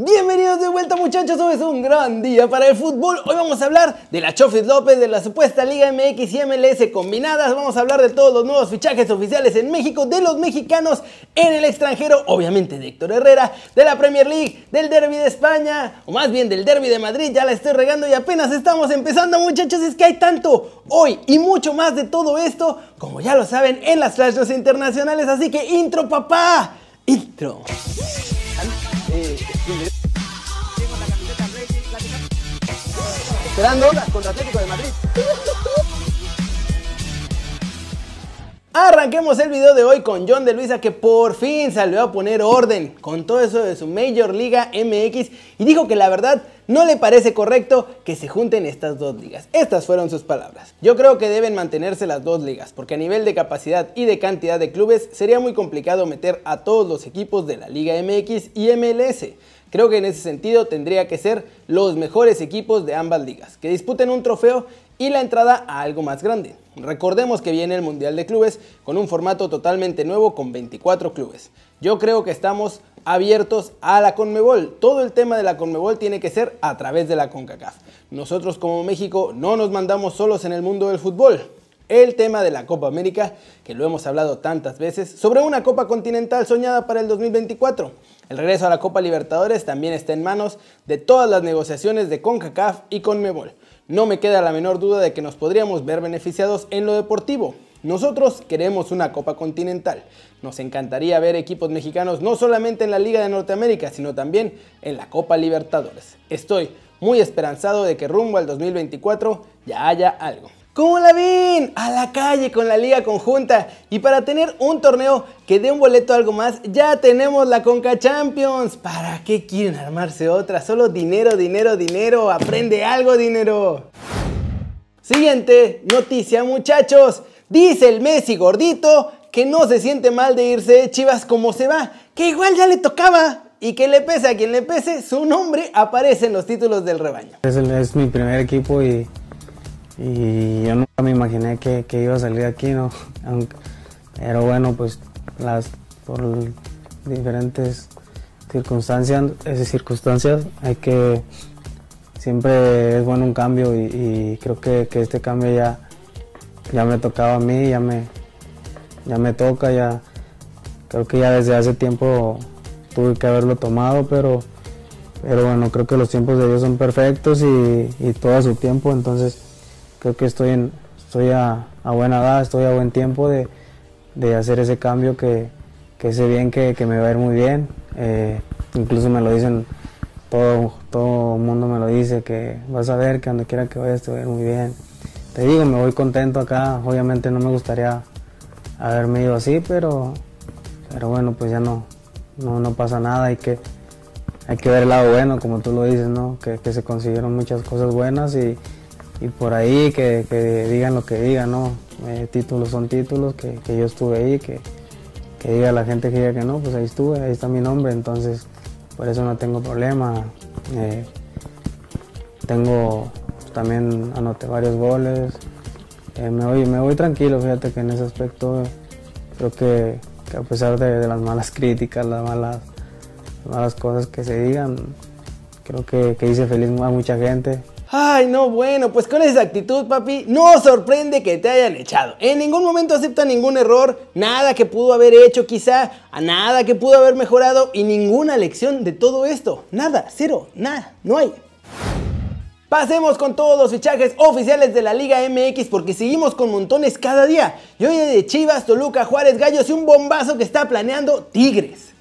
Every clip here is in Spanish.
Bienvenidos de vuelta muchachos, hoy es un gran día para el fútbol. Hoy vamos a hablar de la Chofis López, de la supuesta Liga MX y MLS combinadas. Vamos a hablar de todos los nuevos fichajes oficiales en México, de los mexicanos en el extranjero, obviamente de Héctor Herrera, de la Premier League, del Derby de España, o más bien del Derby de Madrid. Ya la estoy regando y apenas estamos empezando muchachos, es que hay tanto hoy y mucho más de todo esto, como ya lo saben, en las flashes internacionales. Así que intro papá, intro. Contra Atlético de Madrid. Arranquemos el video de hoy con John de Luisa que por fin salió a poner orden con todo eso de su Major Liga MX y dijo que la verdad no le parece correcto que se junten estas dos ligas. Estas fueron sus palabras. Yo creo que deben mantenerse las dos ligas porque a nivel de capacidad y de cantidad de clubes sería muy complicado meter a todos los equipos de la Liga MX y MLS. Creo que en ese sentido tendría que ser los mejores equipos de ambas ligas, que disputen un trofeo y la entrada a algo más grande. Recordemos que viene el Mundial de Clubes con un formato totalmente nuevo con 24 clubes. Yo creo que estamos abiertos a la Conmebol. Todo el tema de la Conmebol tiene que ser a través de la CONCACAF. Nosotros como México no nos mandamos solos en el mundo del fútbol. El tema de la Copa América, que lo hemos hablado tantas veces, sobre una Copa Continental soñada para el 2024. El regreso a la Copa Libertadores también está en manos de todas las negociaciones de CONCACAF y CONMEBOL. No me queda la menor duda de que nos podríamos ver beneficiados en lo deportivo. Nosotros queremos una Copa Continental. Nos encantaría ver equipos mexicanos no solamente en la Liga de Norteamérica, sino también en la Copa Libertadores. Estoy muy esperanzado de que rumbo al 2024 ya haya algo. ¿Cómo la ven? A la calle con la liga conjunta. Y para tener un torneo que dé un boleto a algo más, ya tenemos la Conca Champions. ¿Para qué quieren armarse otra? Solo dinero, dinero, dinero. Aprende algo, dinero. Siguiente noticia, muchachos. Dice el Messi gordito que no se siente mal de irse Chivas como se va, que igual ya le tocaba. Y que le pese a quien le pese, su nombre aparece en los títulos del rebaño. Es, mi primer equipo y yo nunca me imaginé que, iba a salir aquí, ¿no? pero bueno, pues las, por diferentes circunstancias, esas circunstancias hay que, siempre es bueno un cambio y, creo que, este cambio ya, ya me tocaba a mí, ya me, ya me toca, ya creo que ya desde hace tiempo tuve que haberlo tomado, pero, pero bueno, creo que los tiempos de Dios son perfectos y, y todo a su tiempo, entonces creo que estoy, en, estoy a, buena edad, estoy a buen tiempo de, hacer ese cambio que, sé bien que, me va a ir muy bien. Eh, incluso me lo dicen, todo, todo el mundo me lo dice, que vas a ver que donde quiera que vayas te va a ir muy bien. Te digo, me voy contento acá, obviamente no me gustaría haberme ido así, pero, pero bueno, pues ya no, no, pasa nada, hay que, hay que ver el lado bueno, como tú lo dices, ¿no? que, que se consiguieron muchas cosas buenas y, y por ahí que, digan lo que digan, ¿no? Eh, títulos son títulos, que, yo estuve ahí, que, diga la gente que diga que no, pues ahí estuve, ahí está mi nombre, entonces por eso no tengo problema. Eh, tengo, también anoté varios goles, eh, me, voy, me voy tranquilo, fíjate que en ese aspecto creo que, a pesar de, las malas críticas, las malas, malas cosas que se digan, creo que, que hice feliz a mucha gente. Ay, no, bueno, pues con esa actitud, papi, no sorprende que te hayan echado. En ningún momento acepta ningún error, nada que pudo haber hecho quizá, a nada que pudo haber mejorado y ninguna lección de todo esto. Nada, cero, nada, no hay. Pasemos con todos los fichajes oficiales de la Liga MX porque seguimos con montones cada día. Y hoy de Chivas, Toluca, Juárez, Gallos y un bombazo que está planeando Tigres.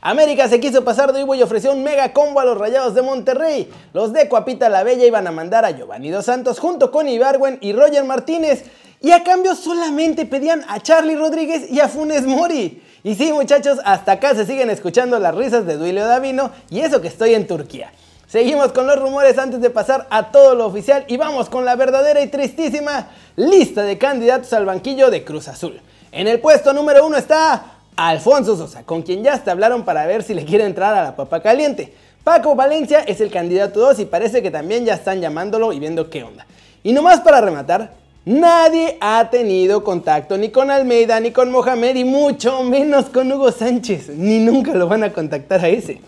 América se quiso pasar de Ivo y ofreció un mega combo a los Rayados de Monterrey. Los de Coapita la Bella iban a mandar a Giovanni Dos Santos junto con Ibarwen y Roger Martínez. Y a cambio solamente pedían a Charlie Rodríguez y a Funes Mori. Y sí, muchachos, hasta acá se siguen escuchando las risas de Duilio Davino y eso que estoy en Turquía. Seguimos con los rumores antes de pasar a todo lo oficial y vamos con la verdadera y tristísima lista de candidatos al banquillo de Cruz Azul. En el puesto número uno está Alfonso Sosa, con quien ya hasta hablaron para ver si le quiere entrar a la papa caliente. Paco Valencia es el candidato 2 y parece que también ya están llamándolo y viendo qué onda. Y nomás para rematar, nadie ha tenido contacto ni con Almeida ni con Mohamed y mucho menos con Hugo Sánchez. Ni nunca lo van a contactar a ese.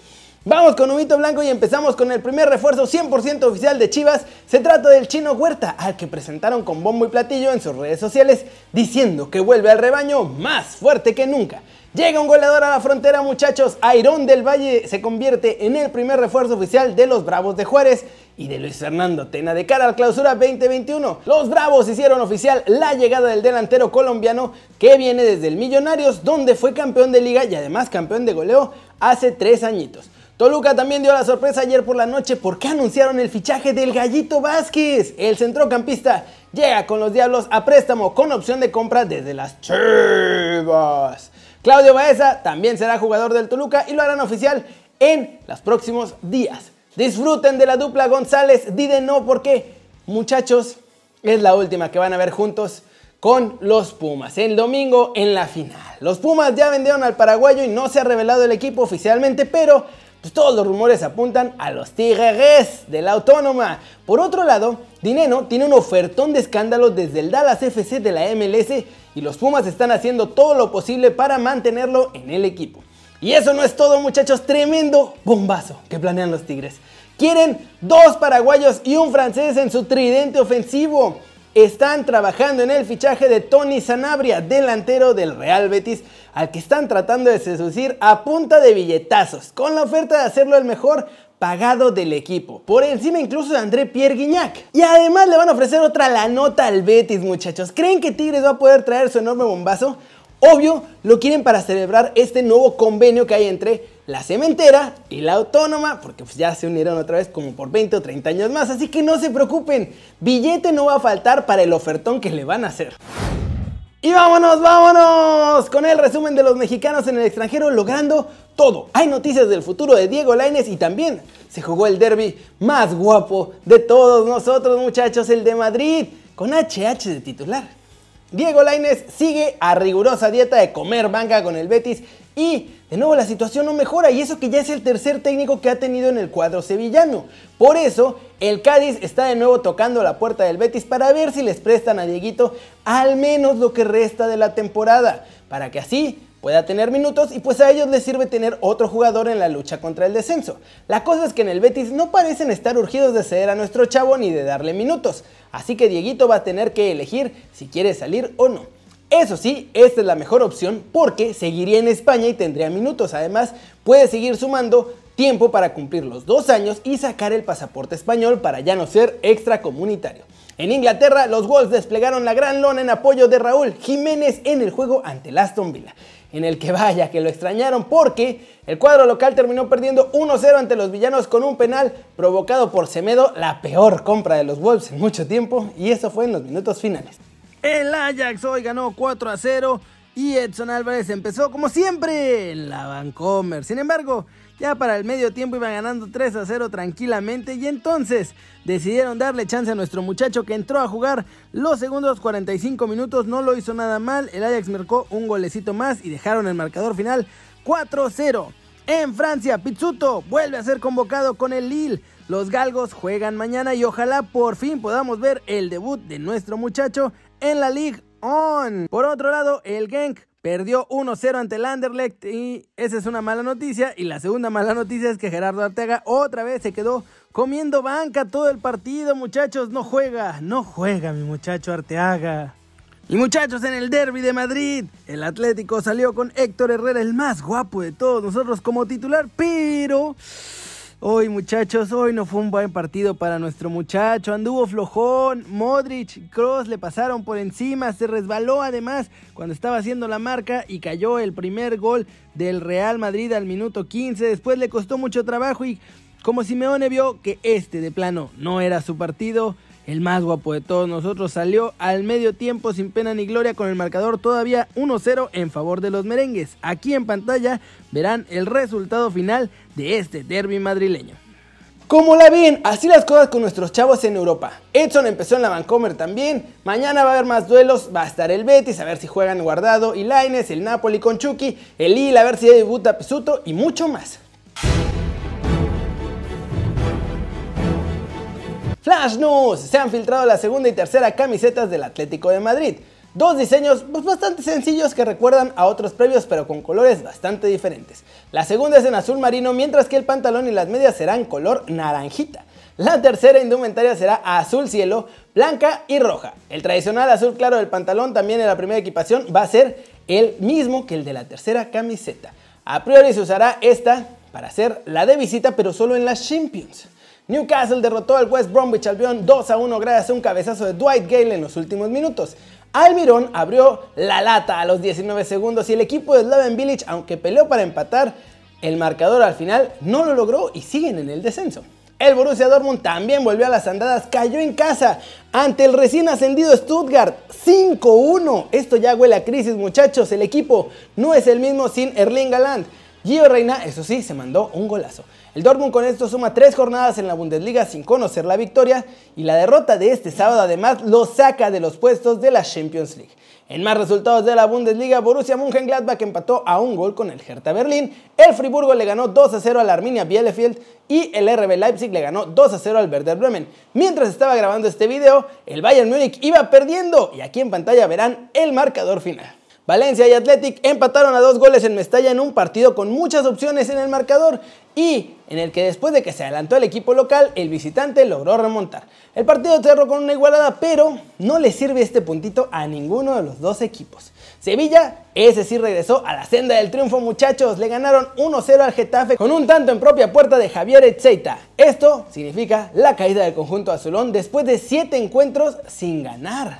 Vamos con Humito Blanco y empezamos con el primer refuerzo 100% oficial de Chivas. Se trata del chino Huerta, al que presentaron con bombo y platillo en sus redes sociales, diciendo que vuelve al rebaño más fuerte que nunca. Llega un goleador a la frontera, muchachos. Airón del Valle se convierte en el primer refuerzo oficial de los Bravos de Juárez y de Luis Fernando Tena de cara al clausura 2021. Los Bravos hicieron oficial la llegada del delantero colombiano que viene desde el Millonarios, donde fue campeón de liga y además campeón de goleo hace tres añitos. Toluca también dio la sorpresa ayer por la noche porque anunciaron el fichaje del Gallito Vázquez. El centrocampista llega con los Diablos a préstamo con opción de compra desde las Chivas. Claudio Baeza también será jugador del Toluca y lo harán oficial en los próximos días. Disfruten de la dupla González Dideno porque, muchachos, es la última que van a ver juntos con los Pumas. El domingo en la final. Los Pumas ya vendieron al paraguayo y no se ha revelado el equipo oficialmente, pero pues todos los rumores apuntan a los Tigres de la Autónoma. Por otro lado, Dineno tiene un ofertón de escándalos desde el Dallas FC de la MLS y los Pumas están haciendo todo lo posible para mantenerlo en el equipo. Y eso no es todo muchachos, tremendo bombazo que planean los Tigres. Quieren dos paraguayos y un francés en su tridente ofensivo están trabajando en el fichaje de Tony Sanabria, delantero del Real Betis, al que están tratando de seducir a punta de billetazos, con la oferta de hacerlo el mejor pagado del equipo, por encima incluso de André Pierre Guignac. Y además le van a ofrecer otra la nota al Betis, muchachos. ¿Creen que Tigres va a poder traer su enorme bombazo? Obvio, lo quieren para celebrar este nuevo convenio que hay entre la cementera y la autónoma, porque pues ya se unieron otra vez como por 20 o 30 años más, así que no se preocupen, billete no va a faltar para el ofertón que le van a hacer. Y vámonos, vámonos con el resumen de los mexicanos en el extranjero logrando todo. Hay noticias del futuro de Diego Laines y también se jugó el derby más guapo de todos nosotros, muchachos, el de Madrid, con HH de titular. Diego Laines sigue a rigurosa dieta de comer banca con el Betis y de nuevo la situación no mejora y eso que ya es el tercer técnico que ha tenido en el cuadro sevillano. Por eso el Cádiz está de nuevo tocando la puerta del Betis para ver si les prestan a Dieguito al menos lo que resta de la temporada, para que así pueda tener minutos y pues a ellos les sirve tener otro jugador en la lucha contra el descenso. La cosa es que en el Betis no parecen estar urgidos de ceder a nuestro chavo ni de darle minutos, así que Dieguito va a tener que elegir si quiere salir o no. Eso sí, esta es la mejor opción porque seguiría en España y tendría minutos. Además, puede seguir sumando tiempo para cumplir los dos años y sacar el pasaporte español para ya no ser extracomunitario. En Inglaterra, los Wolves desplegaron la gran lona en apoyo de Raúl Jiménez en el juego ante el Aston Villa, en el que vaya que lo extrañaron porque el cuadro local terminó perdiendo 1-0 ante los villanos con un penal provocado por Semedo, la peor compra de los Wolves en mucho tiempo, y eso fue en los minutos finales. El Ajax hoy ganó 4 a 0 y Edson Álvarez empezó como siempre en la Vancomer. Sin embargo, ya para el medio tiempo iba ganando 3 a 0 tranquilamente y entonces decidieron darle chance a nuestro muchacho que entró a jugar los segundos 45 minutos, no lo hizo nada mal, el Ajax marcó un golecito más y dejaron el marcador final 4 a 0. En Francia, Pizzuto vuelve a ser convocado con el Lille. Los galgos juegan mañana y ojalá por fin podamos ver el debut de nuestro muchacho en la League On. Por otro lado, el Genk perdió 1-0 ante el Anderlecht y esa es una mala noticia. Y la segunda mala noticia es que Gerardo Arteaga otra vez se quedó comiendo banca todo el partido, muchachos. No juega, no juega mi muchacho Arteaga. Y muchachos, en el derby de Madrid, el Atlético salió con Héctor Herrera, el más guapo de todos nosotros como titular, pero Hoy muchachos, hoy no fue un buen partido para nuestro muchacho, anduvo flojón, Modric, Cross le pasaron por encima, se resbaló además cuando estaba haciendo la marca y cayó el primer gol del Real Madrid al minuto 15, después le costó mucho trabajo y como Simeone vio que este de plano no era su partido, el más guapo de todos nosotros salió al medio tiempo sin pena ni gloria con el marcador todavía 1-0 en favor de los merengues. Aquí en pantalla verán el resultado final de este derby madrileño. Como la ven, así las cosas con nuestros chavos en Europa. Edson empezó en la Vancomer también. Mañana va a haber más duelos. Va a estar el Betis, a ver si juegan Guardado y Laines, el Napoli con Chucky, el Lille, a ver si debuta Pisuto y mucho más. Flash News. Se han filtrado la segunda y tercera camisetas del Atlético de Madrid. Dos diseños pues, bastante sencillos que recuerdan a otros previos pero con colores bastante diferentes. La segunda es en azul marino mientras que el pantalón y las medias serán color naranjita. La tercera indumentaria será azul cielo, blanca y roja. El tradicional azul claro del pantalón también en la primera equipación va a ser el mismo que el de la tercera camiseta. A priori se usará esta para hacer la de visita pero solo en las Champions. Newcastle derrotó al West Bromwich Albion 2 a 1 gracias a un cabezazo de Dwight Gale en los últimos minutos. Almirón abrió la lata a los 19 segundos y el equipo de Slaven Village, aunque peleó para empatar el marcador al final, no lo logró y siguen en el descenso. El Borussia Dortmund también volvió a las andadas, cayó en casa ante el recién ascendido Stuttgart 5-1. Esto ya huele a crisis muchachos, el equipo no es el mismo sin Erling Haaland. Gio Reina, eso sí, se mandó un golazo. El Dortmund con esto suma tres jornadas en la Bundesliga sin conocer la victoria y la derrota de este sábado además lo saca de los puestos de la Champions League. En más resultados de la Bundesliga, Borussia Mönchengladbach empató a un gol con el Hertha Berlín, el Friburgo le ganó 2 a 0 al Arminia Bielefeld y el RB Leipzig le ganó 2 a 0 al Werder Bremen. Mientras estaba grabando este video, el Bayern Múnich iba perdiendo y aquí en pantalla verán el marcador final. Valencia y Athletic empataron a dos goles en Mestalla en un partido con muchas opciones en el marcador y en el que después de que se adelantó el equipo local, el visitante logró remontar. El partido cerró con una igualada, pero no le sirve este puntito a ninguno de los dos equipos. Sevilla, ese sí regresó a la senda del triunfo muchachos, le ganaron 1-0 al Getafe con un tanto en propia puerta de Javier Etzeita. Esto significa la caída del conjunto azulón después de 7 encuentros sin ganar.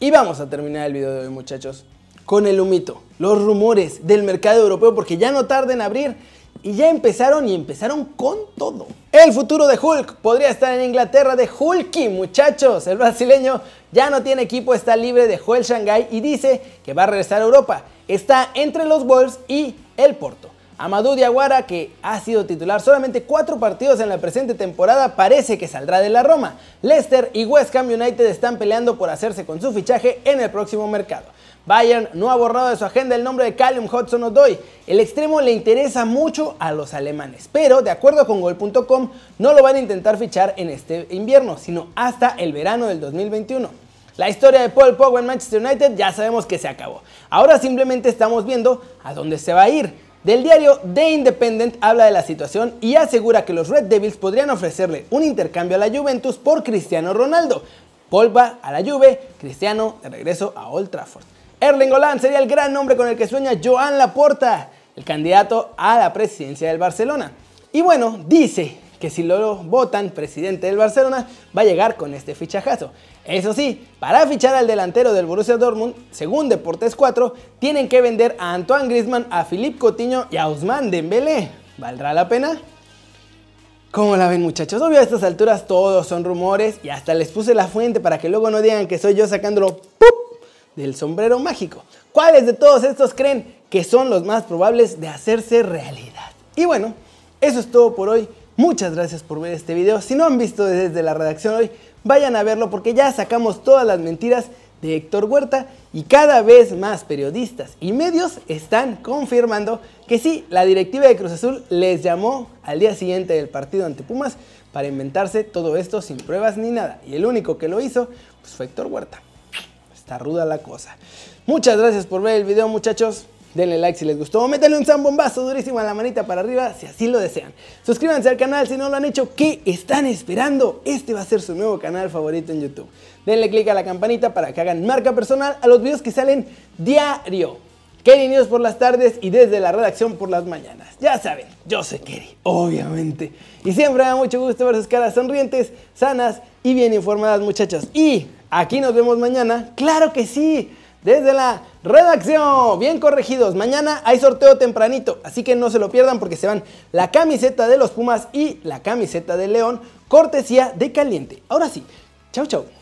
Y vamos a terminar el video de hoy muchachos con el humito, los rumores del mercado europeo porque ya no tarda en abrir y ya empezaron y empezaron con todo. El futuro de Hulk podría estar en Inglaterra de Hulky, muchachos. El brasileño ya no tiene equipo, está libre de Joel Shanghai y dice que va a regresar a Europa. Está entre los Wolves y el Porto. Amadou Diawara, que ha sido titular solamente cuatro partidos en la presente temporada, parece que saldrá de la Roma. Leicester y West Ham United están peleando por hacerse con su fichaje en el próximo mercado. Bayern no ha borrado de su agenda el nombre de Callum Hudson Odoi. El extremo le interesa mucho a los alemanes, pero de acuerdo con Gol.com no lo van a intentar fichar en este invierno, sino hasta el verano del 2021. La historia de Paul Pogba en Manchester United ya sabemos que se acabó. Ahora simplemente estamos viendo a dónde se va a ir. Del diario The Independent habla de la situación y asegura que los Red Devils podrían ofrecerle un intercambio a la Juventus por Cristiano Ronaldo. Polva a la Juve, Cristiano de regreso a Old Trafford. Erling Haaland sería el gran nombre con el que sueña Joan Laporta, el candidato a la presidencia del Barcelona. Y bueno, dice que si lo votan presidente del Barcelona, va a llegar con este fichajazo. Eso sí, para fichar al delantero del Borussia Dortmund, según Deportes 4, tienen que vender a Antoine Griezmann, a Philippe Coutinho y a Ousmane Dembélé. ¿Valdrá la pena? ¿Cómo la ven muchachos? Obvio a estas alturas todos son rumores y hasta les puse la fuente para que luego no digan que soy yo sacándolo del sombrero mágico. ¿Cuáles de todos estos creen que son los más probables de hacerse realidad? Y bueno, eso es todo por hoy. Muchas gracias por ver este video. Si no han visto desde la redacción hoy, vayan a verlo porque ya sacamos todas las mentiras de Héctor Huerta y cada vez más periodistas y medios están confirmando que sí, la directiva de Cruz Azul les llamó al día siguiente del partido ante Pumas para inventarse todo esto sin pruebas ni nada. Y el único que lo hizo pues, fue Héctor Huerta. Está ruda la cosa. Muchas gracias por ver el video muchachos. Denle like si les gustó, métanle un zambombazo durísimo a la manita para arriba si así lo desean. Suscríbanse al canal si no lo han hecho, ¿qué están esperando? Este va a ser su nuevo canal favorito en YouTube. Denle click a la campanita para que hagan marca personal a los videos que salen diario. Kerry News por las tardes y desde la redacción por las mañanas. Ya saben, yo soy Kerry, obviamente. Y siempre me da mucho gusto ver sus caras sonrientes, sanas y bien informadas muchachos. Y aquí nos vemos mañana, claro que sí desde la redacción. Bien corregidos. Mañana hay sorteo tempranito, así que no se lo pierdan porque se van la camiseta de los Pumas y la camiseta de León, cortesía de Caliente. Ahora sí, chau chau.